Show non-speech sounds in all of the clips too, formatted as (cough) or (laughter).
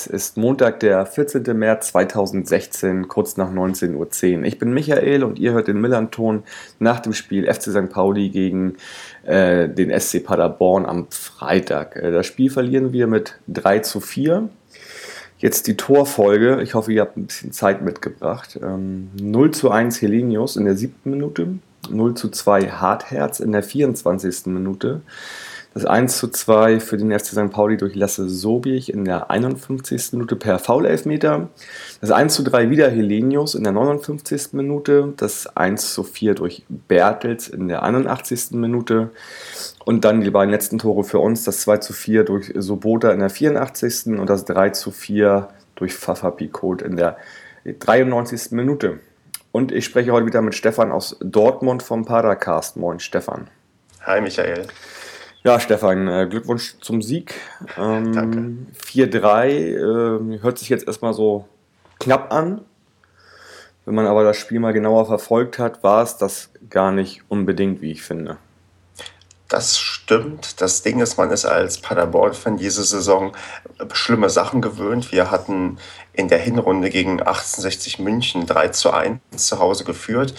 es ist Montag, der 14. März 2016, kurz nach 19.10 Uhr. Ich bin Michael und ihr hört den Millanton nach dem Spiel FC St. Pauli gegen äh, den SC Paderborn am Freitag. Äh, das Spiel verlieren wir mit 3 zu 4. Jetzt die Torfolge. Ich hoffe, ihr habt ein bisschen Zeit mitgebracht. Ähm, 0 zu 1 Helenius in der siebten Minute, 0 zu 2 Hartherz in der 24. Minute. Das 1 zu 2 für den FC St. Pauli durch Lasse Sobich in der 51. Minute per Foul-Elfmeter. Das 1 zu 3 wieder Helenius in der 59. Minute. Das 1 zu 4 durch Bertels in der 81. Minute. Und dann die beiden letzten Tore für uns. Das 2 zu 4 durch Sobota in der 84. und das 3 zu 4 durch Fafa Picot in der 93. Minute. Und ich spreche heute wieder mit Stefan aus Dortmund vom Paracast. Moin, Stefan. Hi, Michael. Ja, Stefan, äh, Glückwunsch zum Sieg. Ähm, Danke. 4-3 äh, hört sich jetzt erstmal so knapp an. Wenn man aber das Spiel mal genauer verfolgt hat, war es das gar nicht unbedingt, wie ich finde. Das stimmt. Das Ding ist, man ist als Paderborn-Fan diese Saison schlimme Sachen gewöhnt. Wir hatten in der Hinrunde gegen 1860 München 3 zu 1 zu Hause geführt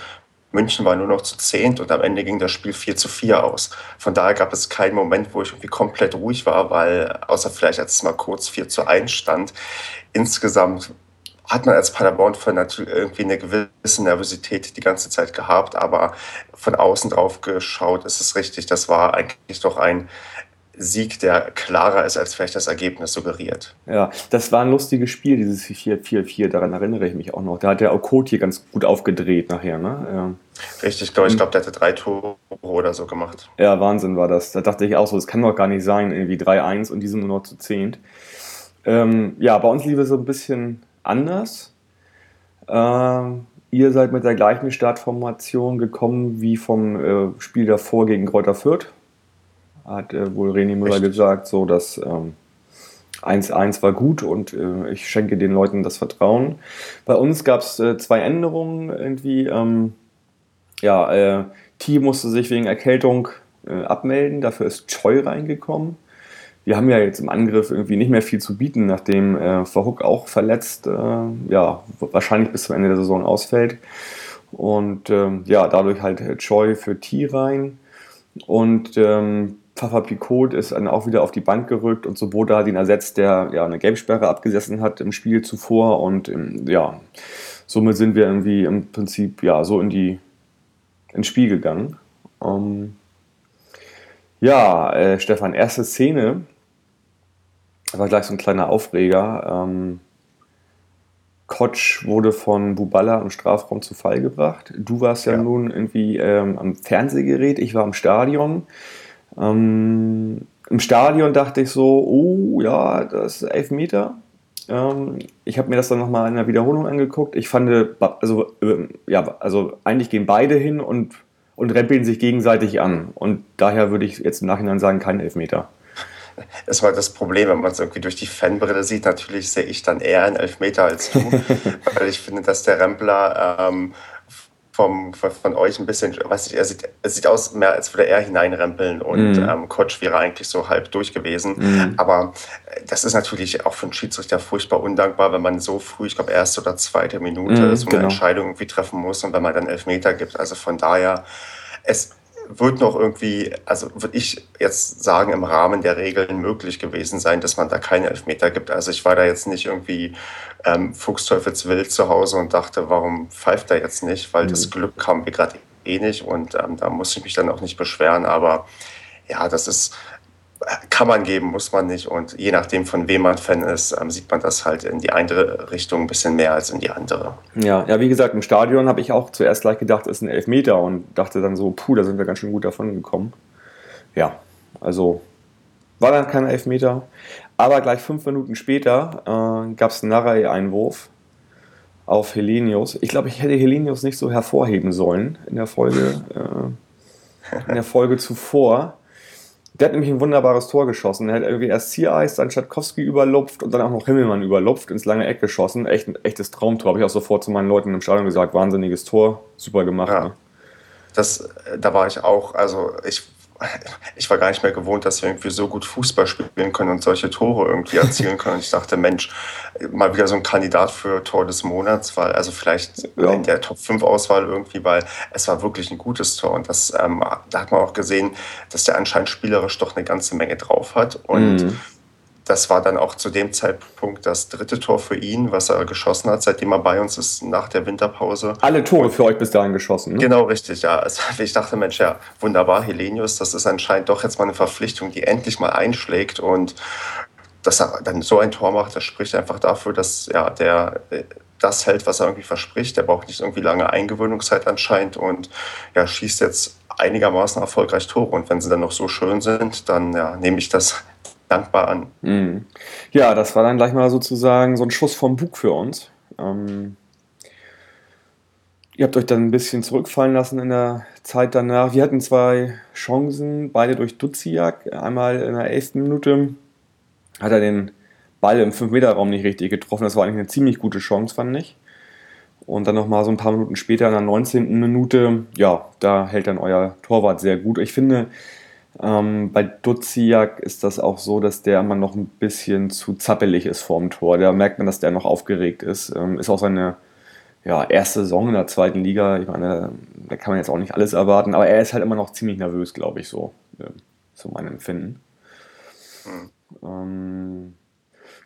München war nur noch zu zehnt und am Ende ging das Spiel 4 zu 4 aus. Von daher gab es keinen Moment, wo ich irgendwie komplett ruhig war, weil außer vielleicht als es mal kurz 4 zu 1 stand. Insgesamt hat man als Paderborn-Fan natürlich irgendwie eine gewisse Nervosität die ganze Zeit gehabt, aber von außen drauf geschaut ist es richtig. Das war eigentlich doch ein Sieg, der klarer ist, als vielleicht das Ergebnis suggeriert. Ja, das war ein lustiges Spiel, dieses 4-4-4, daran erinnere ich mich auch noch. Da hat der Okot hier ganz gut aufgedreht nachher, ne? Ja. Richtig, ich glaube, ich glaub, der hatte drei Tore oder so gemacht. Ja, Wahnsinn war das. Da dachte ich auch so, das kann doch gar nicht sein, irgendwie 3-1 und die sind nur noch zu 10. Ähm, ja, bei uns lief es so ein bisschen anders. Ähm, ihr seid mit der gleichen Startformation gekommen wie vom äh, Spiel davor gegen Kräuter Fürth hat äh, wohl René Müller Echt? gesagt, so dass 1-1 ähm, war gut und äh, ich schenke den Leuten das Vertrauen. Bei uns gab es äh, zwei Änderungen irgendwie. Ähm, ja, äh, T musste sich wegen Erkältung äh, abmelden, dafür ist Choi reingekommen. Wir haben ja jetzt im Angriff irgendwie nicht mehr viel zu bieten, nachdem äh, Verhook auch verletzt, äh, ja, wahrscheinlich bis zum Ende der Saison ausfällt. Und ähm, ja, dadurch halt Choi für T rein. Und ähm, Pfaffer Picot ist dann auch wieder auf die Bank gerückt und Soboda hat ihn ersetzt, der ja eine Gelbsperre abgesessen hat im Spiel zuvor und ähm, ja, somit sind wir irgendwie im Prinzip ja so in die ins Spiel gegangen. Ähm, ja, äh, Stefan, erste Szene war gleich so ein kleiner Aufreger. Ähm, Kotsch wurde von Buballa im Strafraum zu Fall gebracht. Du warst ja, ja. nun irgendwie ähm, am Fernsehgerät, ich war im Stadion. Ähm, Im Stadion dachte ich so, oh ja, das ist elf Meter. Ähm, ich habe mir das dann nochmal in der Wiederholung angeguckt. Ich fand, also, äh, ja, also eigentlich gehen beide hin und, und rempeln sich gegenseitig an. Und daher würde ich jetzt im Nachhinein sagen, kein Elfmeter. (laughs) Das war das Problem, wenn man es irgendwie durch die Fanbrille sieht. Natürlich sehe ich dann eher einen Elfmeter als du, (laughs) weil ich finde, dass der Rempler ähm, vom, von euch ein bisschen, weiß ich, er sieht, er sieht aus mehr, als würde er hineinrempeln und mhm. ähm, Kotsch wäre eigentlich so halb durch gewesen. Mhm. Aber äh, das ist natürlich auch für einen Schiedsrichter furchtbar undankbar, wenn man so früh, ich glaube, erste oder zweite Minute mhm, so eine genau. Entscheidung irgendwie treffen muss und wenn man dann Elfmeter gibt. Also von daher, es wird noch irgendwie, also würde ich jetzt sagen, im Rahmen der Regeln möglich gewesen sein, dass man da keine Elfmeter gibt. Also ich war da jetzt nicht irgendwie ähm, Fuchsteufelswild zu Hause und dachte, warum pfeift er jetzt nicht? Weil mhm. das Glück haben wir gerade eh nicht und ähm, da muss ich mich dann auch nicht beschweren. Aber ja, das ist, kann man geben, muss man nicht. Und je nachdem, von wem man Fan ist, ähm, sieht man das halt in die eine Richtung ein bisschen mehr als in die andere. Ja, ja wie gesagt, im Stadion habe ich auch zuerst gleich gedacht, es ist ein Elfmeter und dachte dann so, puh, da sind wir ganz schön gut davon gekommen. Ja, also war dann kein Elfmeter. Aber gleich fünf Minuten später äh, gab es einen Narei-Einwurf auf Helenius. Ich glaube, ich hätte Helenius nicht so hervorheben sollen in der Folge, äh, in der Folge zuvor. Der hat nämlich ein wunderbares Tor geschossen. Er hat irgendwie erst Ziereis, dann Schatkowski überlupft und dann auch noch Himmelmann überlupft, ins lange Eck geschossen. Echt ein echtes Traumtor. Habe ich auch sofort zu meinen Leuten im Stadion gesagt. Wahnsinniges Tor. Super gemacht. Ja. Ne? Das, da war ich auch, also ich ich war gar nicht mehr gewohnt, dass wir irgendwie so gut Fußball spielen können und solche Tore irgendwie erzielen können. Und ich dachte, Mensch, mal wieder so ein Kandidat für Tor des Monats, weil also vielleicht ja. in der Top 5 Auswahl irgendwie, weil es war wirklich ein gutes Tor. Und das, ähm, da hat man auch gesehen, dass der anscheinend spielerisch doch eine ganze Menge drauf hat. Und mhm das war dann auch zu dem Zeitpunkt das dritte Tor für ihn, was er geschossen hat, seitdem er bei uns ist nach der Winterpause. Alle Tore für euch bis dahin geschossen, ne? Genau, richtig, ja. Also, (laughs) ich dachte, Mensch, ja, wunderbar, Helenius, das ist anscheinend doch jetzt mal eine Verpflichtung, die endlich mal einschlägt und dass er dann so ein Tor macht, das spricht einfach dafür, dass ja, der das hält, was er irgendwie verspricht. Der braucht nicht irgendwie lange Eingewöhnungszeit anscheinend und ja, schießt jetzt einigermaßen erfolgreich Tore. Und wenn sie dann noch so schön sind, dann ja, nehme ich das dankbar an. Mhm. Ja, das war dann gleich mal sozusagen so ein Schuss vom Bug für uns. Ähm, ihr habt euch dann ein bisschen zurückfallen lassen in der Zeit danach. Wir hatten zwei Chancen, beide durch Duziak. Einmal in der elften Minute hat er den Ball im 5-Meter-Raum nicht richtig getroffen. Das war eigentlich eine ziemlich gute Chance, fand ich. Und dann nochmal so ein paar Minuten später, in der 19. Minute, ja, da hält dann euer Torwart sehr gut. Ich finde, ähm, bei Duziak ist das auch so, dass der immer noch ein bisschen zu zappelig ist vorm Tor. Da merkt man, dass der noch aufgeregt ist. Ähm, ist auch seine ja, erste Saison in der zweiten Liga. Ich meine, da kann man jetzt auch nicht alles erwarten, aber er ist halt immer noch ziemlich nervös, glaube ich, so. Äh, so mein Empfinden. Mhm. Ähm,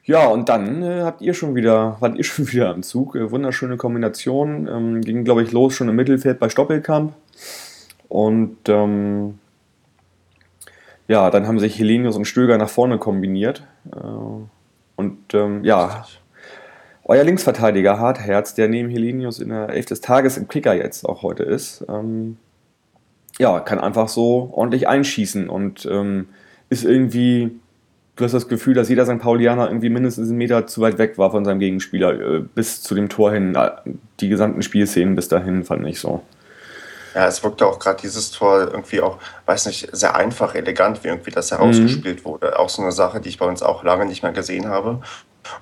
ja, und dann äh, habt ihr schon wieder, (laughs) wart ihr schon wieder am Zug. Äh, wunderschöne Kombination. Ähm, ging, glaube ich, los schon im Mittelfeld bei Stoppelkamp. Und ähm, ja, dann haben sich Helenius und Stöger nach vorne kombiniert. Äh, und ähm, ja, euer Linksverteidiger Hartherz, der neben Helenius in der Elf des Tages im Kicker jetzt auch heute ist, ähm, ja, kann einfach so ordentlich einschießen und ähm, ist irgendwie, du hast das Gefühl, dass jeder St. Paulianer irgendwie mindestens einen Meter zu weit weg war von seinem Gegenspieler, äh, bis zu dem Tor hin. Die gesamten Spielszenen bis dahin fand ich so. Ja, es wirkte auch gerade dieses Tor irgendwie auch, weiß nicht, sehr einfach, elegant, wie irgendwie das herausgespielt mhm. wurde. Auch so eine Sache, die ich bei uns auch lange nicht mehr gesehen habe.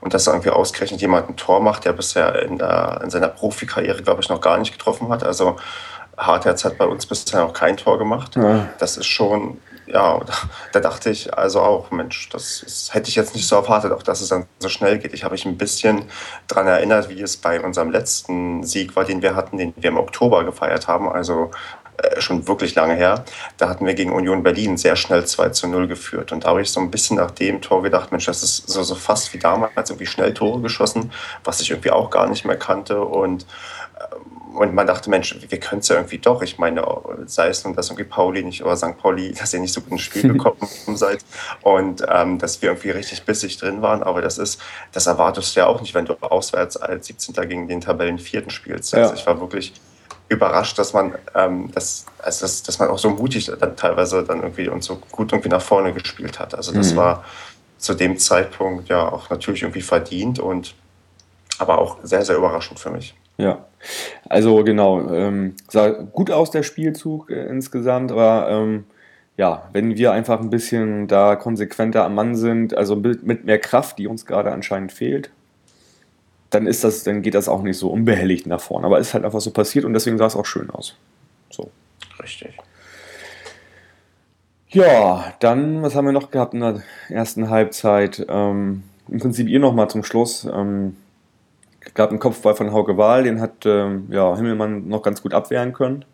Und dass irgendwie ausgerechnet jemand ein Tor macht, der bisher in, der, in seiner Profikarriere, glaube ich, noch gar nicht getroffen hat. Also Hartherz hat bei uns bisher noch kein Tor gemacht. Ja. Das ist schon ja, da dachte ich also auch, Mensch, das, das, hätte ich jetzt nicht so erwartet, auch dass es dann so schnell geht. Ich habe mich ein bisschen daran erinnert, wie es bei unserem letzten Sieg war, den wir hatten, den wir im Oktober gefeiert haben, also äh, schon wirklich lange her. Da hatten wir gegen Union Berlin sehr schnell 2 zu 0 geführt. Und da habe ich so ein bisschen nach dem Tor gedacht, Mensch, das ist so, so fast wie damals, irgendwie schnell Tore geschossen, was ich irgendwie auch gar nicht mehr kannte. Und ähm, und man dachte, Mensch, wir können es ja irgendwie doch. Ich meine, sei es nun, dass irgendwie Pauli nicht oder St. Pauli, (laughs) dass ihr nicht so gut ins Spiel (laughs) gekommen seid und ähm, dass wir irgendwie richtig bissig drin waren. Aber das ist, das erwartest du ja auch nicht, wenn du auswärts als 17. gegen den Tabellenvierten spielst. Also ja. ich war wirklich überrascht, dass man, ähm, dass, also dass, dass man auch so mutig dann teilweise dann irgendwie und so gut irgendwie nach vorne gespielt hat. Also das mhm. war zu dem Zeitpunkt ja auch natürlich irgendwie verdient und aber auch sehr, sehr überraschend für mich. Ja, also genau, ähm, sah gut aus der Spielzug äh, insgesamt, aber ähm, ja, wenn wir einfach ein bisschen da konsequenter am Mann sind, also mit, mit mehr Kraft, die uns gerade anscheinend fehlt, dann ist das, dann geht das auch nicht so unbehelligt nach vorne. Aber es ist halt einfach so passiert und deswegen sah es auch schön aus. So. Richtig. Ja, dann, was haben wir noch gehabt in der ersten Halbzeit? Ähm, Im Prinzip ihr nochmal zum Schluss. Ähm, gab einen Kopfball von Hauke Wahl, den hat ähm, ja, Himmelmann noch ganz gut abwehren können.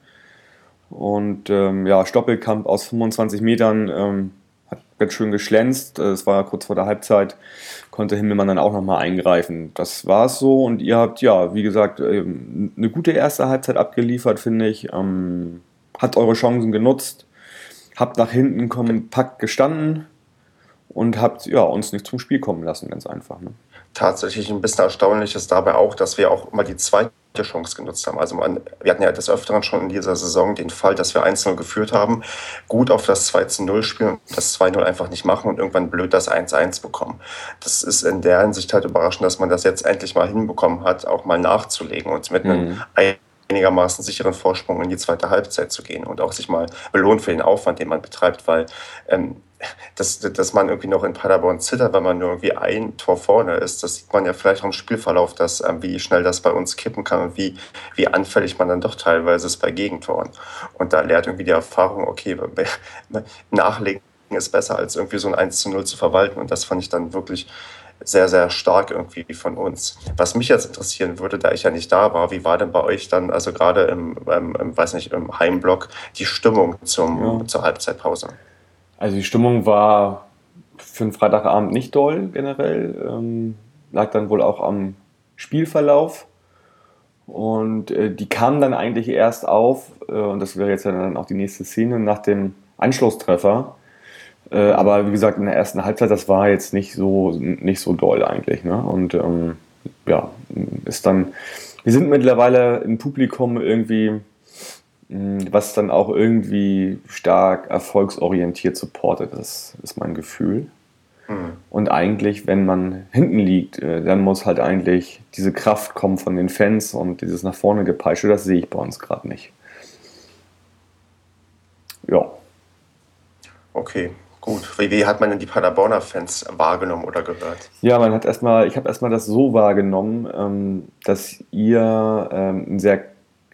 Und ähm, ja, Stoppelkamp aus 25 Metern ähm, hat ganz schön geschlänzt. Es war kurz vor der Halbzeit, konnte Himmelmann dann auch nochmal eingreifen. Das war es so und ihr habt, ja, wie gesagt, ähm, eine gute erste Halbzeit abgeliefert, finde ich. Ähm, habt eure Chancen genutzt, habt nach hinten kompakt gestanden und habt ja, uns nicht zum Spiel kommen lassen, ganz einfach. Ne? tatsächlich ein bisschen erstaunlich ist dabei auch, dass wir auch immer die zweite Chance genutzt haben. Also man, wir hatten ja des Öfteren schon in dieser Saison den Fall, dass wir 1-0 geführt haben, gut auf das 2-0 spielen und das 2-0 einfach nicht machen und irgendwann blöd das 1-1 bekommen. Das ist in der Hinsicht halt überraschend, dass man das jetzt endlich mal hinbekommen hat, auch mal nachzulegen und mit einem mhm einigermaßen sicheren Vorsprung in die zweite Halbzeit zu gehen und auch sich mal belohnt für den Aufwand, den man betreibt, weil ähm, dass, dass man irgendwie noch in Paderborn zittert, wenn man nur irgendwie ein Tor vorne ist, das sieht man ja vielleicht auch im Spielverlauf, dass, ähm, wie schnell das bei uns kippen kann und wie, wie anfällig man dann doch teilweise ist bei Gegentoren. Und da lehrt irgendwie die Erfahrung, okay, nachlegen ist besser, als irgendwie so ein 1 zu 0 zu verwalten. Und das fand ich dann wirklich sehr, sehr stark irgendwie von uns. Was mich jetzt interessieren würde, da ich ja nicht da war, wie war denn bei euch dann, also gerade im, im, im weiß nicht, im Heimblock, die Stimmung zum, ja. zur Halbzeitpause? Also die Stimmung war für einen Freitagabend nicht doll generell. Ähm, lag dann wohl auch am Spielverlauf. Und äh, die kam dann eigentlich erst auf, äh, und das wäre jetzt dann auch die nächste Szene, nach dem Anschlusstreffer. Äh, aber wie gesagt, in der ersten Halbzeit, das war jetzt nicht so, nicht so doll eigentlich. Ne? Und ähm, ja, ist dann, wir sind mittlerweile im Publikum irgendwie, hm, was dann auch irgendwie stark erfolgsorientiert supportet, das ist mein Gefühl. Mhm. Und eigentlich, wenn man hinten liegt, äh, dann muss halt eigentlich diese Kraft kommen von den Fans und dieses nach vorne gepeitsche, das sehe ich bei uns gerade nicht. Ja. Okay, Gut, wie, wie, hat man denn die Paderborner Fans wahrgenommen oder gehört? Ja, man hat erstmal, ich habe erstmal das so wahrgenommen, ähm, dass ihr ähm, sehr,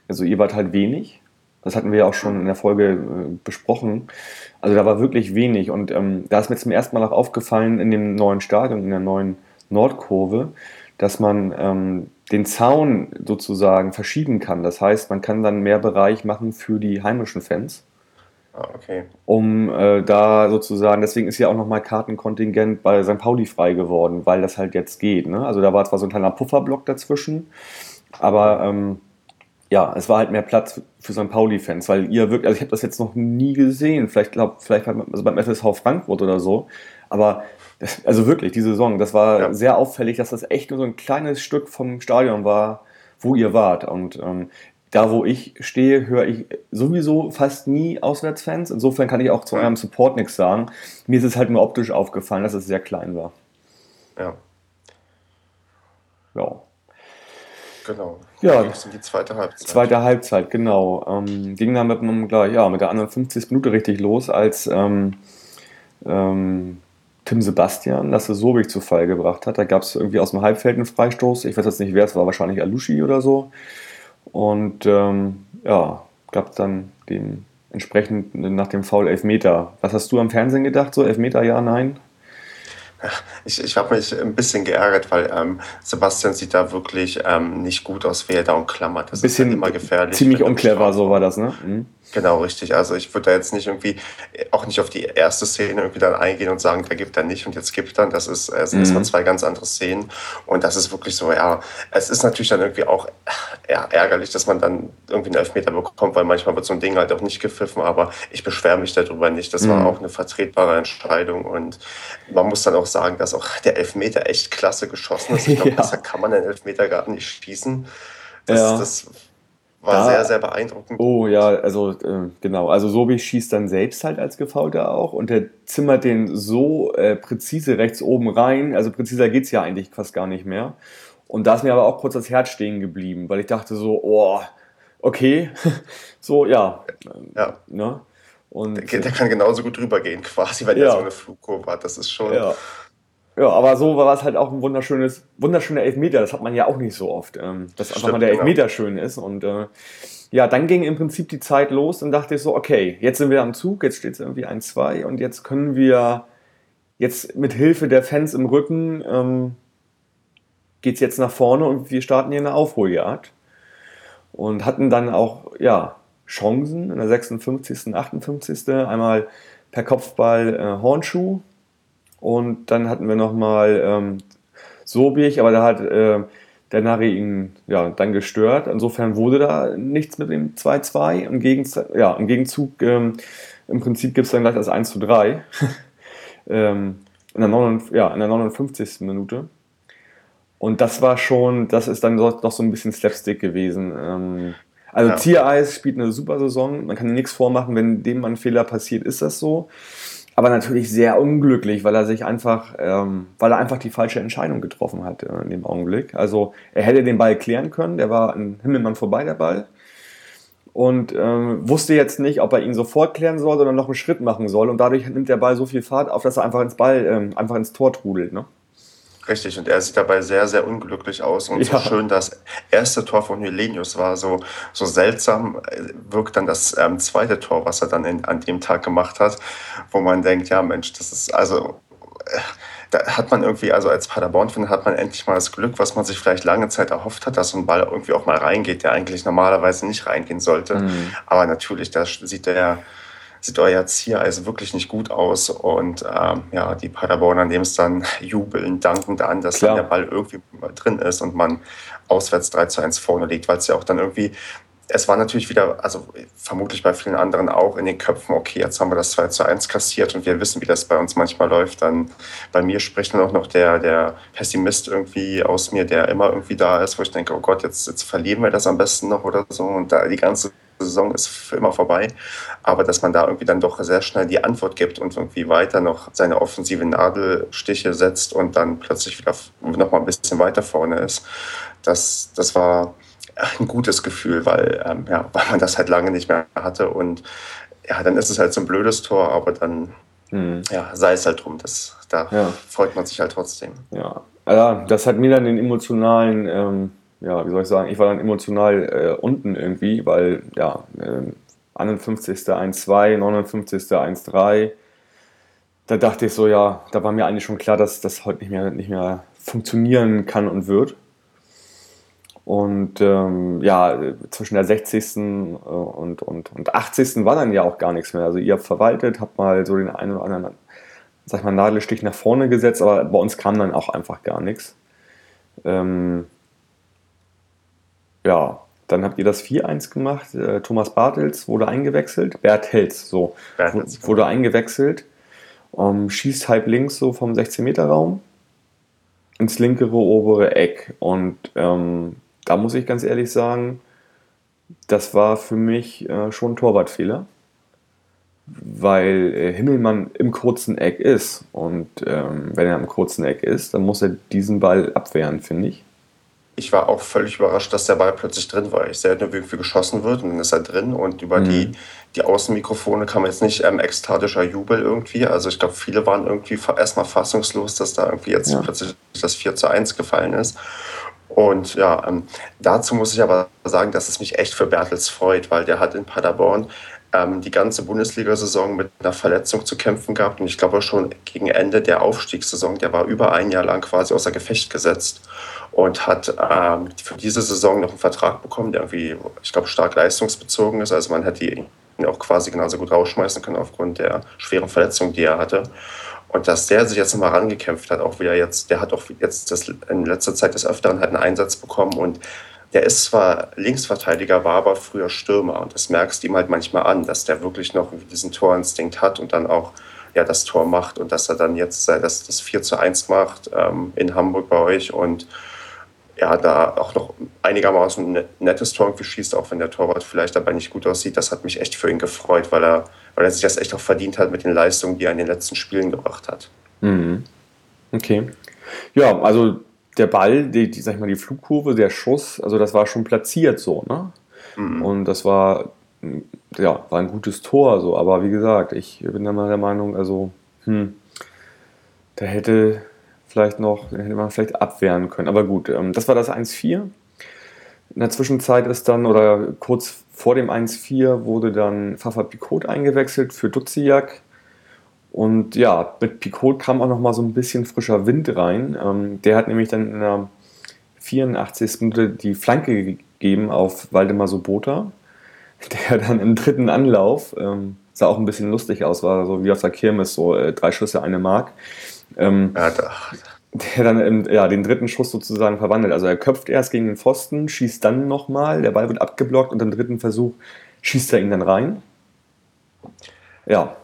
also ihr wart halt wenig. Das hatten wir ja auch schon in der Folge äh, besprochen. Also da war wirklich wenig und ähm, da ist mir zum ersten Mal auch aufgefallen in dem neuen Stadion, in der neuen Nordkurve, dass man ähm, den Zaun sozusagen verschieben kann. Das heißt, man kann dann mehr Bereich machen für die heimischen Fans. Ah, okay. Um äh, da sozusagen, deswegen ist ja auch nochmal Kartenkontingent bei St. Pauli frei geworden, weil das halt jetzt geht. Ne? Also da war zwar so ein kleiner Pufferblock dazwischen, aber ähm, ja, es war halt mehr Platz für St. Pauli-Fans, weil ihr wirklich, also ich habe das jetzt noch nie gesehen, vielleicht glaube vielleicht beim, also beim FSV Frankfurt oder so, aber das, also wirklich, die Saison, das war ja. sehr auffällig, dass das echt nur so ein kleines Stück vom Stadion war, wo ihr wart. Und ähm, da wo ich stehe, höre ich sowieso fast nie Auswärtsfans. Insofern kann ich auch zu eurem Support nichts sagen. Mir ist es halt nur optisch aufgefallen, dass es sehr klein war. Ja. Ja. Genau. Ja, in die zweite Halbzeit. Zweite Halbzeit, genau. Ähm, ging dann mit einem, ja, mit der anderen 50. Minute richtig los, als ähm, ähm, Tim Sebastian Lasse Sobig zu Fall gebracht hat. Da gab es irgendwie aus dem Halbfeld einen Freistoß. Ich weiß jetzt nicht wer, es war wahrscheinlich Alushi oder so. Und ähm, ja, gab es dann den entsprechend nach dem Foul Elfmeter. Was hast du am Fernsehen gedacht? So Elfmeter, ja, nein? Ich, ich habe mich ein bisschen geärgert, weil ähm, Sebastian sieht da wirklich ähm, nicht gut aus, wie er da umklammert. Das bisschen ist halt immer gefährlich. Ziemlich unclever, so war das, ne? Mhm. Genau, richtig. Also ich würde da jetzt nicht irgendwie, auch nicht auf die erste Szene irgendwie dann eingehen und sagen, da gibt er nicht und jetzt gibt er. Das ist, äh, sind mhm. zwei ganz andere Szenen. Und das ist wirklich so, ja, es ist natürlich dann irgendwie auch ja, ärgerlich, dass man dann irgendwie einen Elfmeter bekommt, weil manchmal wird so ein Ding halt auch nicht gepfiffen, aber ich beschwere mich darüber nicht. Das mhm. war auch eine vertretbare Entscheidung und man muss dann auch sagen, dass auch der Elfmeter echt klasse geschossen ist. Ich glaube, (laughs) ja. besser kann man den Elfmeter gar nicht schießen. Das, ja. das war da, sehr, sehr beeindruckend. Oh ja, also äh, genau. Also Sobi schießt dann selbst halt als Gefaulter auch und der zimmert den so äh, präzise rechts oben rein. Also präziser geht es ja eigentlich fast gar nicht mehr. Und da ist mir aber auch kurz das Herz stehen geblieben, weil ich dachte so, oh, okay, (laughs) so, ja. Ja. Ne? Und, der, der, kann genauso gut drüber gehen, quasi, weil ja. der so eine Flugkurve hat. Das ist schon. Ja. Ja, aber so war es halt auch ein wunderschönes, wunderschöner Elfmeter. Das hat man ja auch nicht so oft, ähm, dass Stimmt, einfach mal der genau. Elfmeter genau. schön ist. Und äh, ja, dann ging im Prinzip die Zeit los und dachte ich so, okay, jetzt sind wir am Zug, jetzt steht es irgendwie 1-2 und jetzt können wir jetzt mit Hilfe der Fans im Rücken ähm, geht es jetzt nach vorne und wir starten hier eine Aufholjagd. Und hatten dann auch, ja, Chancen in der 56., 58. Einmal per Kopfball äh, Hornschuh, und dann hatten wir nochmal ähm, Sobich, aber da hat äh, der Nari ihn ja, dann gestört. Insofern wurde da nichts mit dem 2-2. Im, Gegenzug, ja, im Gegenzug, ähm, im Prinzip gibt es dann gleich das 1 3 (laughs) ähm, in, der 59, ja, in der 59. Minute. Und das war schon, das ist dann doch so ein bisschen Slapstick gewesen. Ähm, also ja. Tiereis spielt eine super Saison, man kann nichts vormachen, wenn dem mal ein Fehler passiert, ist das so aber natürlich sehr unglücklich, weil er sich einfach, ähm, weil er einfach die falsche Entscheidung getroffen hat äh, in dem Augenblick. Also er hätte den Ball klären können, der war an Himmelmann vorbei, der Ball. und ähm, wusste jetzt nicht, ob er ihn sofort klären soll oder noch einen Schritt machen soll. Und dadurch nimmt der Ball so viel Fahrt auf, dass er einfach ins Ball, ähm, einfach ins Tor trudelt. Ne? Richtig, und er sieht dabei sehr, sehr unglücklich aus. Und Ja. so schön, das erste Tor von Hylenius war so, so seltsam, wirkt dann das ähm, zweite Tor, was er dann in, an dem Tag gemacht hat, wo man denkt, ja Mensch, das ist also, äh, da hat man irgendwie, also als Paderborn-Fan hat man endlich mal das Glück, was man sich vielleicht lange Zeit erhofft hat, dass so ein Ball irgendwie auch mal reingeht, der eigentlich normalerweise nicht reingehen sollte. Mhm. Aber natürlich, da sieht der sieht euer Ziereis wirklich nicht gut aus. Und ähm, ja, die Paderborner nehmen es dann jubelnd, dankend an, dass Klar. dann der Ball irgendwie drin ist und man auswärts 3 zu 1 vorne liegt, weil es ja auch dann irgendwie, es war natürlich wieder, also vermutlich bei vielen anderen auch in den Köpfen, okay, jetzt haben wir das 2 zu 1 kassiert und wir wissen, wie das bei uns manchmal läuft. Dann bei mir spricht dann auch noch der, der Pessimist irgendwie aus mir, der immer irgendwie da ist, wo ich denke, oh Gott, jetzt, jetzt verlieren wir das am besten noch oder so. Und da die ganze Saison ist für immer vorbei. Aber dass man da irgendwie dann doch sehr schnell die Antwort gibt und irgendwie weiter noch seine offensive Nadelstiche setzt und dann plötzlich wieder noch mal ein bisschen weiter vorne ist, das, das war ein gutes Gefühl, weil, ähm, ja, (laughs) weil man das halt lange nicht mehr hatte. Und ja, dann ist es halt so ein blödes Tor, aber dann Mhm. ja, sei es halt drum. Das, da Ja. freut man sich halt trotzdem. Ja, ja, das hat mir dann den emotionalen, ähm, ja, wie soll ich sagen, ich war dann emotional äh, unten irgendwie, weil, ja, ähm, 51. 1-2, 59. 1-3. Da dachte ich so, ja, da war mir eigentlich schon klar, dass das heute nicht mehr, nicht mehr funktionieren kann und wird. Und ähm, ja, zwischen der 60. und, und, und 80. war dann ja auch gar nichts mehr. Also ihr habt verwaltet, habt mal so den einen oder anderen sag ich mal, Nadelstich nach vorne gesetzt, aber bei uns kam dann auch einfach gar nichts. Ähm, ja, dann habt ihr das 4-1 gemacht. Äh, Thomas Bartels wurde eingewechselt. Bert Helz, so, Bert wu- Helz, genau. wurde eingewechselt. Ähm, schießt halb links so vom 16-Meter-Raum ins linkere obere Eck. Und ähm, da muss ich ganz ehrlich sagen, das war für mich äh, schon ein Torwartfehler weil äh, Himmelmann im kurzen Eck ist. Und ähm, wenn er im kurzen Eck ist, dann muss er diesen Ball abwehren, finde ich. Ich war auch völlig überrascht, dass der Ball plötzlich drin war. Ich sehe nur, wie irgendwie geschossen wird und dann ist er drin. Und über die, die Außenmikrofone kam jetzt nicht ähm, ekstatischer Jubel irgendwie. Also ich glaube, viele waren irgendwie erstmal fassungslos, dass da irgendwie jetzt Ja. plötzlich das 4 zu 1 gefallen ist. Und ja, ähm, dazu muss ich aber sagen, dass es mich echt für Bertels freut, weil der hat in Paderborn ähm, die ganze Bundesliga-Saison mit einer Verletzung zu kämpfen gehabt. Und ich glaube schon gegen Ende der Aufstiegssaison, der war über ein Jahr lang quasi außer Gefecht gesetzt und hat ähm, für diese Saison noch einen Vertrag bekommen, der irgendwie, ich glaube, stark leistungsbezogen ist. Also man hätte ihn auch quasi genauso gut rausschmeißen können aufgrund der schweren Verletzung, die er hatte. Und dass der sich jetzt nochmal rangekämpft hat, auch wieder jetzt, der hat auch jetzt das, in letzter Zeit des Öfteren halt einen Einsatz bekommen und der ist zwar Linksverteidiger, war aber früher Stürmer und das merkst du ihm halt manchmal an, dass der wirklich noch diesen Torinstinkt hat und dann auch ja, das Tor macht und dass er dann jetzt äh, das, das 4 zu 1 macht ähm, in Hamburg bei euch und ja, da auch noch einigermaßen ein net- nettes Tor irgendwie schießt, auch wenn der Torwart vielleicht dabei nicht gut aussieht. Das hat mich echt für ihn gefreut, weil er, weil er sich das echt auch verdient hat mit den Leistungen, die er in den letzten Spielen gebracht hat. Mhm. Okay. Ja, also der Ball, die, die, sag ich mal, die Flugkurve, der Schuss, also das war schon platziert so, ne? Und das war, ja, war ein gutes Tor, so. Aber wie gesagt, ich bin dann mal der Meinung, also, hm, da hätte vielleicht noch, da hätte man vielleicht abwehren können. Aber gut, ähm, das war das 1-4. In der Zwischenzeit ist dann, oder kurz vor dem 1-4, wurde dann Fafa Picot eingewechselt für Duziak. Und ja, mit Picot kam auch noch mal so ein bisschen frischer Wind rein. Ähm, der hat nämlich dann in der 84. Minute die Flanke gegeben auf Waldemar Sobota, (laughs) der dann im dritten Anlauf, ähm, sah auch ein bisschen lustig aus, war so wie auf der Kirmes, so äh, drei Schüsse, eine Mark. Ähm, Ja, da, der dann im, ja, den dritten Schuss sozusagen verwandelt. Also er köpft erst gegen den Pfosten, schießt dann nochmal, der Ball wird abgeblockt und im dritten Versuch schießt er ihn dann rein. Ja,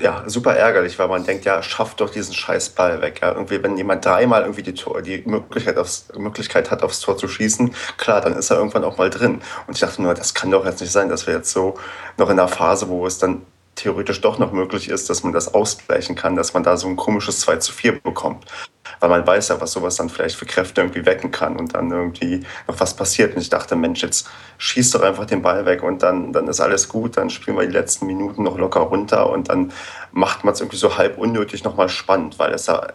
ja, super ärgerlich, weil man denkt, ja, schafft doch diesen scheiß Ball weg. Ja. Irgendwie, wenn jemand dreimal irgendwie die, Tor, die Möglichkeit, aufs, Möglichkeit hat, aufs Tor zu schießen, klar, dann ist er irgendwann auch mal drin. Und ich dachte nur, das kann doch jetzt nicht sein, dass wir jetzt so noch in einer Phase, wo es dann theoretisch doch noch möglich ist, dass man das ausgleichen kann, dass man da so ein komisches 2 zu 4 bekommt. Weil man weiß ja, was sowas dann vielleicht für Kräfte irgendwie wecken kann und dann irgendwie noch was passiert. Und ich dachte, Mensch, jetzt schießt doch einfach den Ball weg und dann, dann ist alles gut, dann spielen wir die letzten Minuten noch locker runter und dann macht man es irgendwie so halb unnötig nochmal spannend, weil es ja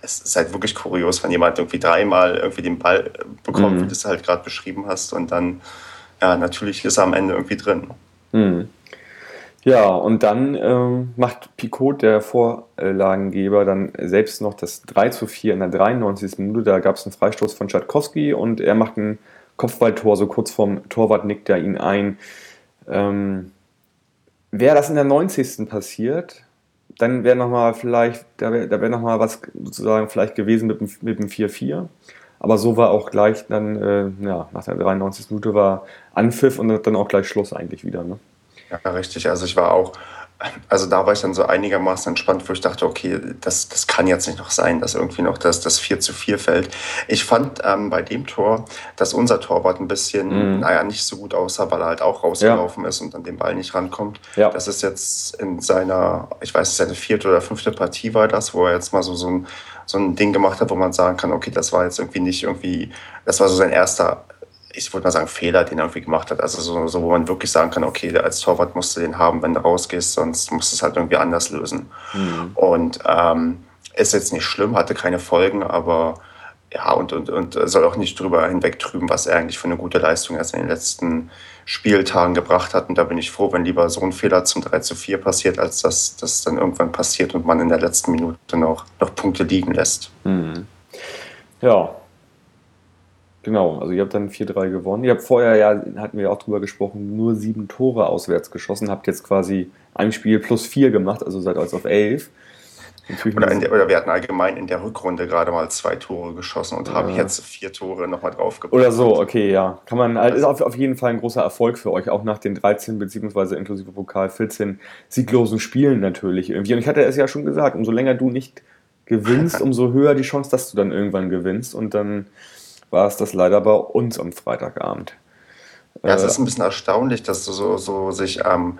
es ist halt wirklich kurios, wenn jemand irgendwie dreimal irgendwie den Ball bekommt, mhm. wie du es halt gerade beschrieben hast, und dann, ja, natürlich ist er am Ende irgendwie drin. Mhm. Ja, und dann ähm, macht Picot, der Vorlagengeber, dann selbst noch das 3 zu 4 in der 93. Minute. Da gab es einen Freistoß von Schatkowski und er macht ein Kopfballtor, so kurz vorm Torwart nickt er ihn ein. Ähm, Wäre das in der 90. passiert, dann wäre nochmal vielleicht, da wäre da wär nochmal was sozusagen vielleicht gewesen mit dem, mit dem 4-4. Aber so war auch gleich dann, äh, ja, nach der 93. Minute war Anpfiff und dann auch gleich Schluss eigentlich wieder. Ne? Ja, richtig. Also ich war auch, also da war ich dann so einigermaßen entspannt, wo ich dachte, okay, das, das kann jetzt nicht noch sein, dass irgendwie noch das, das 4 zu 4 fällt. Ich fand ähm, bei dem Tor, dass unser Torwart ein bisschen, mhm. naja, nicht so gut aussah, weil er halt auch rausgelaufen ja. ist und an den Ball nicht rankommt. Ja. Das ist jetzt in seiner, ich weiß nicht, seine vierte oder fünfte Partie war das, wo er jetzt mal so, so ein so ein Ding gemacht hat, wo man sagen kann, okay, das war jetzt irgendwie nicht irgendwie, das war so sein erster ich würde mal sagen, Fehler, den er irgendwie gemacht hat. Also so, so, wo man wirklich sagen kann, okay, als Torwart musst du den haben, wenn du rausgehst, sonst musst du es halt irgendwie anders lösen. Mhm. Und ähm, ist jetzt nicht schlimm, hatte keine Folgen, aber ja, und, und, und soll auch nicht drüber hinwegtrüben, was er eigentlich für eine gute Leistung erst in den letzten Spieltagen gebracht hat. Und da bin ich froh, wenn lieber so ein Fehler zum 3 zu 4 passiert, als dass das dann irgendwann passiert und man in der letzten Minute noch, noch Punkte liegen lässt. Mhm. Ja, Genau, also ihr habt dann 4-3 gewonnen. Ihr habt vorher ja, hatten wir auch drüber gesprochen, nur sieben Tore auswärts geschossen, habt jetzt quasi ein Spiel plus vier gemacht, also seid also auf elf. Oder, der, oder, wir hatten allgemein in der Rückrunde gerade mal zwei Tore geschossen und ja. haben jetzt vier Tore nochmal draufgebracht. Oder so, okay, ja. Kann man, also ist auf, auf jeden Fall ein großer Erfolg für euch, auch nach den 13 beziehungsweise inklusive Pokal 14 sieglosen Spielen natürlich irgendwie. Und ich hatte es ja schon gesagt, umso länger du nicht gewinnst, (laughs) umso höher die Chance, dass du dann irgendwann gewinnst und dann war es das leider bei uns am Freitagabend. Ja, es ist ein bisschen erstaunlich, dass so, so sich ähm,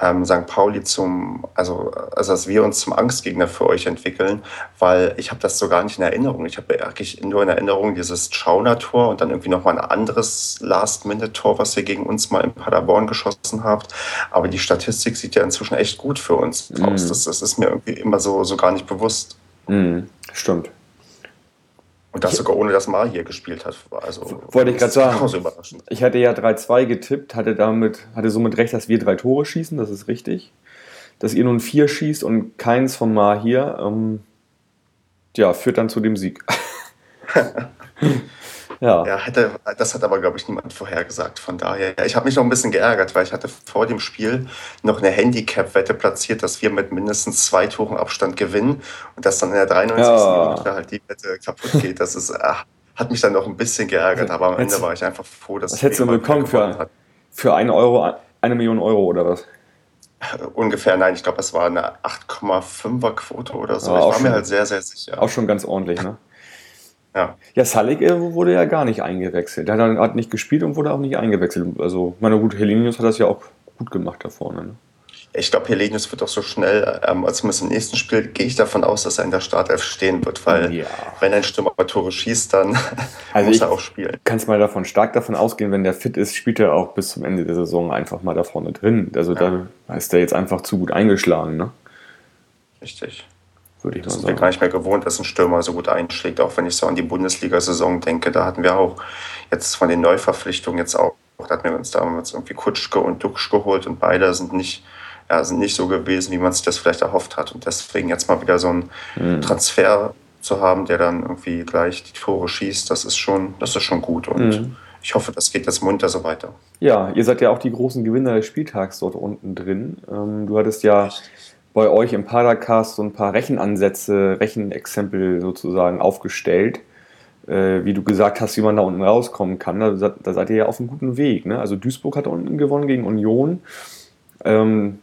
ähm, St. Pauli zum, also, also dass wir uns zum Angstgegner für euch entwickeln, weil ich habe das so gar nicht in Erinnerung. Ich habe eigentlich nur in Erinnerung dieses Schauner-Tor und dann irgendwie nochmal ein anderes Last-Minute-Tor, was ihr gegen uns mal in Paderborn geschossen habt. Aber die Statistik sieht ja inzwischen echt gut für uns mhm. aus. Das, das, ist mir irgendwie immer so, so gar nicht bewusst. Mhm. Stimmt. Und das sogar ohne, dass Mar hier gespielt hat. Also, Wollte ich gerade sagen. So ich hatte ja 3-2 getippt, hatte damit, hatte somit recht, dass wir drei Tore schießen, das ist richtig. Dass ihr nun vier schießt und keins von Mar hier, ähm, ja, führt dann zu dem Sieg. (laughs) (laughs) Ja. ja hätte, das hat aber, glaube ich, niemand vorhergesagt. Von daher, ja, ich habe mich noch ein bisschen geärgert, weil ich hatte vor dem Spiel noch eine Handicap-Wette platziert, dass wir mit mindestens zwei Toren Abstand gewinnen und dass dann in der 93. Ja. Minute halt die Wette kaputt geht. Das ist, ach, hat mich dann noch ein bisschen geärgert, aber am Ende war ich einfach froh, dass Was hättest du bekommen für, für eine Euro, eine Million Euro oder was? Ungefähr, nein, ich glaube, es war eine 8,5er Quote oder so. Ja, ich war schon, mir halt sehr, sehr sicher. Auch schon ganz ordentlich, ne? Ja, ja Salik äh, wurde ja gar nicht eingewechselt. Er hat nicht gespielt und wurde auch nicht eingewechselt. Also, meine gut, Helenius hat das ja auch gut gemacht da vorne. Ne? Ich glaube, Helenius wird auch so schnell, ähm, als zumindest im nächsten Spiel, gehe ich davon aus, dass er in der Startelf stehen wird, weil ja. wenn ein Stürmer Tore schießt, dann (laughs) also muss er auch spielen. Kannst mal davon stark davon ausgehen, wenn der fit ist, spielt er auch bis zum Ende der Saison einfach mal da vorne drin. Also ja. da ist er jetzt einfach zu gut eingeschlagen, ne? Richtig würde ich das mal sagen. Bin gar nicht mehr gewohnt, dass ein Stürmer so gut einschlägt, auch wenn ich so an die Bundesliga-Saison denke. Da hatten wir auch jetzt von den Neuverpflichtungen jetzt auch, da hatten wir uns damals irgendwie Kutschke und Duxch geholt und beide sind nicht, ja, sind nicht so gewesen, wie man sich das vielleicht erhofft hat. Und deswegen jetzt mal wieder so ein mhm. Transfer zu haben, der dann irgendwie gleich die Tore schießt, das ist schon, das ist schon gut. Und mhm. ich hoffe, das geht jetzt munter so weiter. Ja, ihr seid ja auch die großen Gewinner des Spieltags dort unten drin. Ähm, du hattest ja Richtig bei euch im Paracast so ein paar Rechenansätze, Rechenexempel sozusagen aufgestellt, äh, wie du gesagt hast, wie man da unten rauskommen kann. Da, da seid ihr ja auf einem guten Weg. Ne? Also Duisburg hat unten gewonnen gegen Union. Ähm,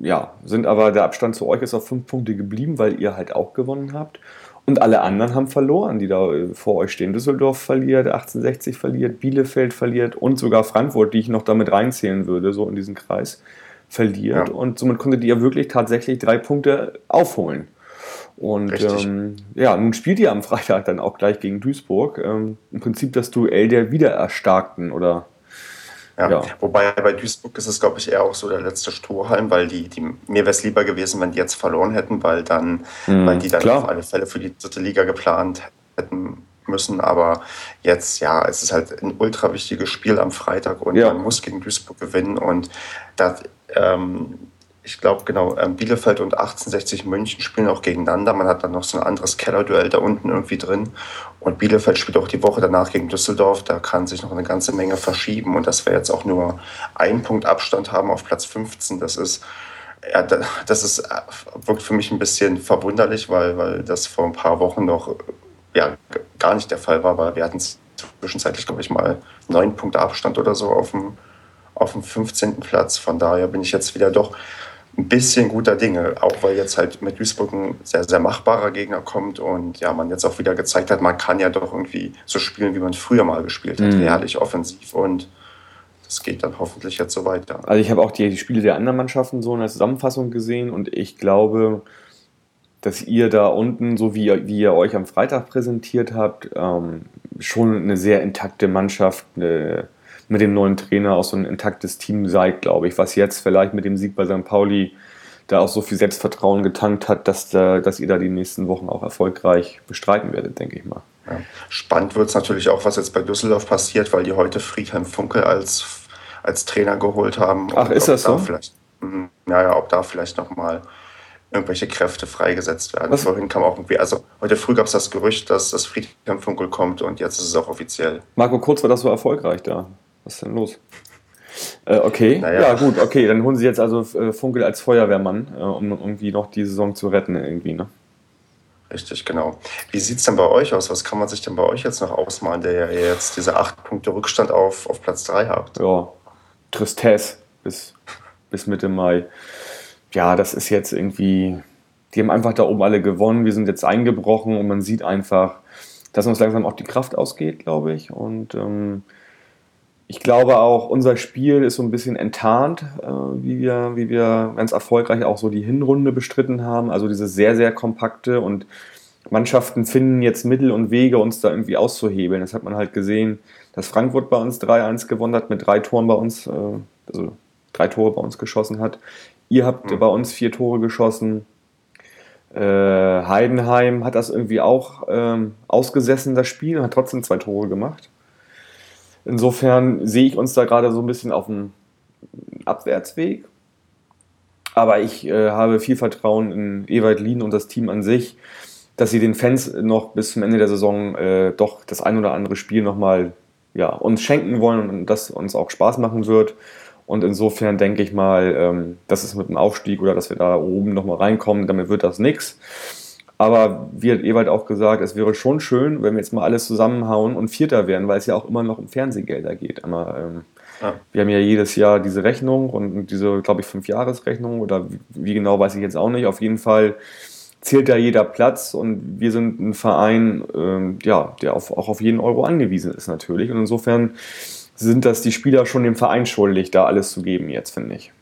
ja, sind aber der Abstand zu euch ist auf fünf Punkte geblieben, weil ihr halt auch gewonnen habt. Und alle anderen haben verloren, die da äh, vor euch stehen. Düsseldorf verliert, 1860 verliert, Bielefeld verliert und sogar Frankfurt, die ich noch damit reinzählen würde, so in diesen Kreis, verliert. Ja. Und somit konntet ihr wirklich tatsächlich drei Punkte aufholen. Und ähm, ja, nun spielt ihr am Freitag dann auch gleich gegen Duisburg. Ähm, Im Prinzip das Duell der Wiedererstarkten, oder? Ja. ja. Wobei bei Duisburg ist es, glaube ich, eher auch so der letzte Strohhalm, weil die, die mir wäre es lieber gewesen, wenn die jetzt verloren hätten, weil dann, mhm, weil die dann klar. auf alle Fälle für die dritte Liga geplant hätten müssen. Aber jetzt, ja, es ist halt ein ultra wichtiges Spiel am Freitag und ja. man muss gegen Duisburg gewinnen. Und das, ähm, ich glaube, genau, ähm, Bielefeld und 1860 München spielen auch gegeneinander. Man hat dann noch so ein anderes Kellerduell da unten irgendwie drin. Und Bielefeld spielt auch die Woche danach gegen Düsseldorf. Da kann sich noch eine ganze Menge verschieben. Und dass wir jetzt auch nur einen Punkt Abstand haben auf Platz 15, das ist, ja, das ist, äh, wirkt für mich ein bisschen verwunderlich, weil, weil das vor ein paar Wochen noch ja, gar nicht der Fall war, weil wir hatten zwischenzeitlich, glaube ich, mal neun Punkte Abstand oder so auf dem, auf dem 15. Platz. Von daher bin ich jetzt wieder doch ein bisschen guter Dinge, auch weil jetzt halt mit Duisburg ein sehr, sehr machbarer Gegner kommt und ja, man jetzt auch wieder gezeigt hat, man kann ja doch irgendwie so spielen, wie man früher mal gespielt hat, mhm. ehrlich offensiv und das geht dann hoffentlich jetzt so weiter. Also ich habe auch die, die Spiele der anderen Mannschaften so in der Zusammenfassung gesehen und ich glaube, dass ihr da unten, so wie, wie ihr euch am Freitag präsentiert habt, ähm, schon eine sehr intakte Mannschaft, eine, mit dem neuen Trainer auch so ein intaktes Team seid, glaube ich, was jetzt vielleicht mit dem Sieg bei St. Pauli da auch so viel Selbstvertrauen getankt hat, dass, da, dass ihr da die nächsten Wochen auch erfolgreich bestreiten werdet, denke ich mal. Ja. Spannend wird es natürlich auch, was jetzt bei Düsseldorf passiert, weil die heute Friedhelm Funkel als, als Trainer geholt haben. Ach, ist das da so? Vielleicht, mh, ja, ob da vielleicht nochmal irgendwelche Kräfte freigesetzt werden. Was? Vorhin kam auch irgendwie, also heute früh gab es das Gerücht, dass das Friedhelm Funkel kommt und jetzt ist es auch offiziell. Marco Kurz war das so erfolgreich da. Was ist denn los? Äh, okay, naja. ja gut, okay, dann holen sie jetzt also äh, Funkel als Feuerwehrmann, äh, um irgendwie noch die Saison zu retten irgendwie, ne? Richtig, genau. Wie sieht es denn bei euch aus? Was kann man sich denn bei euch jetzt noch ausmalen, der ihr jetzt diese acht Punkte Rückstand auf, auf Platz 3 habt? Ja, Tristesse bis, bis Mitte Mai. Ja, das ist jetzt irgendwie, die haben einfach da oben alle gewonnen, wir sind jetzt eingebrochen und man sieht einfach, dass uns langsam auch die Kraft ausgeht, glaube ich. Und ähm, ich glaube auch, unser Spiel ist so ein bisschen enttarnt, äh, wie, wir, wie wir ganz erfolgreich auch so die Hinrunde bestritten haben. Also diese sehr, sehr kompakte und Mannschaften finden jetzt Mittel und Wege, uns da irgendwie auszuhebeln. Das hat man halt gesehen, dass Frankfurt bei uns 3-1 gewonnen hat, mit drei Toren bei uns, äh, also drei Tore bei uns geschossen hat. Ihr habt mhm. bei uns vier Tore geschossen. Äh, Heidenheim hat das irgendwie auch ähm, ausgesessen, das Spiel, und hat trotzdem zwei Tore gemacht. Insofern sehe ich uns da gerade so ein bisschen auf dem Abwärtsweg. Aber ich äh, habe viel Vertrauen in Ewald Lien und das Team an sich, dass sie den Fans noch bis zum Ende der Saison äh, doch das ein oder andere Spiel nochmal ja, uns schenken wollen und das uns auch Spaß machen wird. Und insofern denke ich mal, ähm, dass es mit dem Aufstieg oder dass wir da oben nochmal reinkommen, damit wird das nichts. Aber wie hat Ewald auch gesagt, es wäre schon schön, wenn wir jetzt mal alles zusammenhauen und Vierter werden, weil es ja auch immer noch um Fernsehgelder geht. Aber, ähm, ja. Wir haben ja jedes Jahr diese Rechnung und diese, glaube ich, Fünfjahresrechnung oder wie, wie genau weiß ich jetzt auch nicht. Auf jeden Fall zählt da jeder Platz und wir sind ein Verein, ähm, ja, der auf, auch auf jeden Euro angewiesen ist natürlich. Und insofern sind das die Spieler schon dem Verein schuldig, da alles zu geben jetzt, finde ich.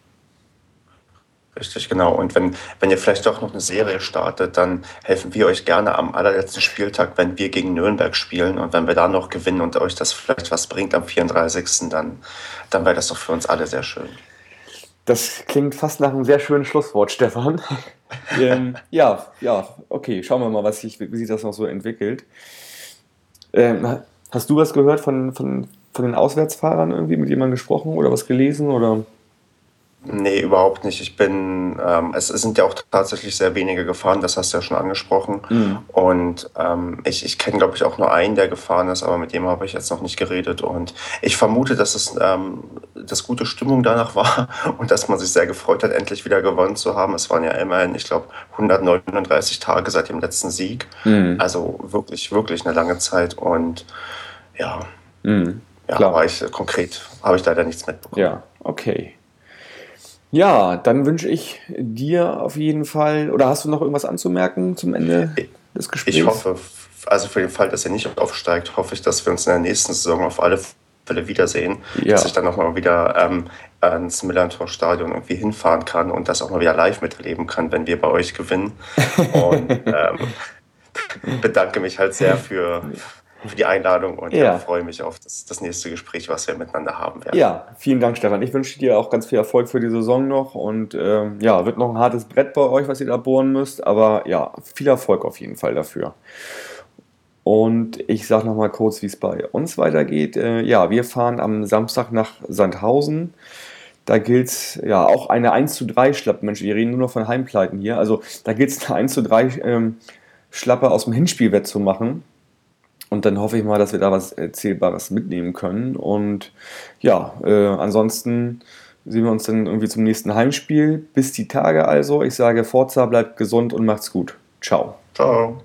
Richtig, genau. Und wenn, wenn ihr vielleicht doch noch eine Serie startet, dann helfen wir euch gerne am allerletzten Spieltag, wenn wir gegen Nürnberg spielen. Und wenn wir da noch gewinnen und euch das vielleicht was bringt am 34., dann, dann wäre das doch für uns alle sehr schön. Das klingt fast nach einem sehr schönen Schlusswort, Stefan. (laughs) ähm, ja, ja, okay, schauen wir mal, was sich, wie sich das noch so entwickelt. Ähm, hast du was gehört von, von, von den Auswärtsfahrern irgendwie, mit jemandem gesprochen oder was gelesen? Oder? Nee, überhaupt nicht. Ich bin, ähm, es, sind ja auch tatsächlich sehr wenige gefahren, das hast du ja schon angesprochen. Mhm. Und ähm, ich, ich kenne, glaube ich, auch nur einen, der gefahren ist, aber mit dem habe ich jetzt noch nicht geredet. Und ich vermute, dass es ähm, dass gute Stimmung danach (laughs) war und dass man sich sehr gefreut hat, endlich wieder gewonnen zu haben. Es waren ja immerhin, ich glaube, 139 Tage seit dem letzten Sieg. Mhm. Also wirklich, wirklich eine lange Zeit. Und ja, mhm. Ja, aber ich konkret habe ich leider nichts mitbekommen. Ja, okay. Ja, dann wünsche ich dir auf jeden Fall, oder hast du noch irgendwas anzumerken zum Ende des Gesprächs? Ich hoffe, also für den Fall, dass er nicht aufsteigt, hoffe ich, dass wir uns in der nächsten Saison auf alle Fälle wiedersehen, Ja. dass ich dann nochmal wieder ähm, ans Millantor-Stadion irgendwie hinfahren kann und das auch mal wieder live miterleben kann, wenn wir bei euch gewinnen. (laughs) Und ähm, bedanke mich halt sehr für, für die Einladung und ja. Ja. freue mich auf das, das nächste Gespräch, was wir miteinander haben werden. Ja, vielen Dank, Stefan. Ich wünsche dir auch ganz viel Erfolg für die Saison noch und ähm, ja, wird noch ein hartes Brett bei euch, was ihr da bohren müsst, aber ja, viel Erfolg auf jeden Fall dafür. Und ich sage nochmal kurz, wie es bei uns weitergeht. Äh, ja, wir fahren am Samstag nach Sandhausen. Da gilt es ja auch eine 1 zu 3 Schlappe. Mensch, wir reden nur noch von Heimpleiten hier. Also da gilt es eine 1 zu 3 ähm, Schlappe aus dem Hinspiel wettzumachen. Und dann hoffe ich mal, dass wir da was Erzählbares mitnehmen können. Und ja, äh, ansonsten sehen wir uns dann irgendwie zum nächsten Heimspiel. Bis die Tage also. Ich sage Forza, bleibt gesund und macht's gut. Ciao. Ciao.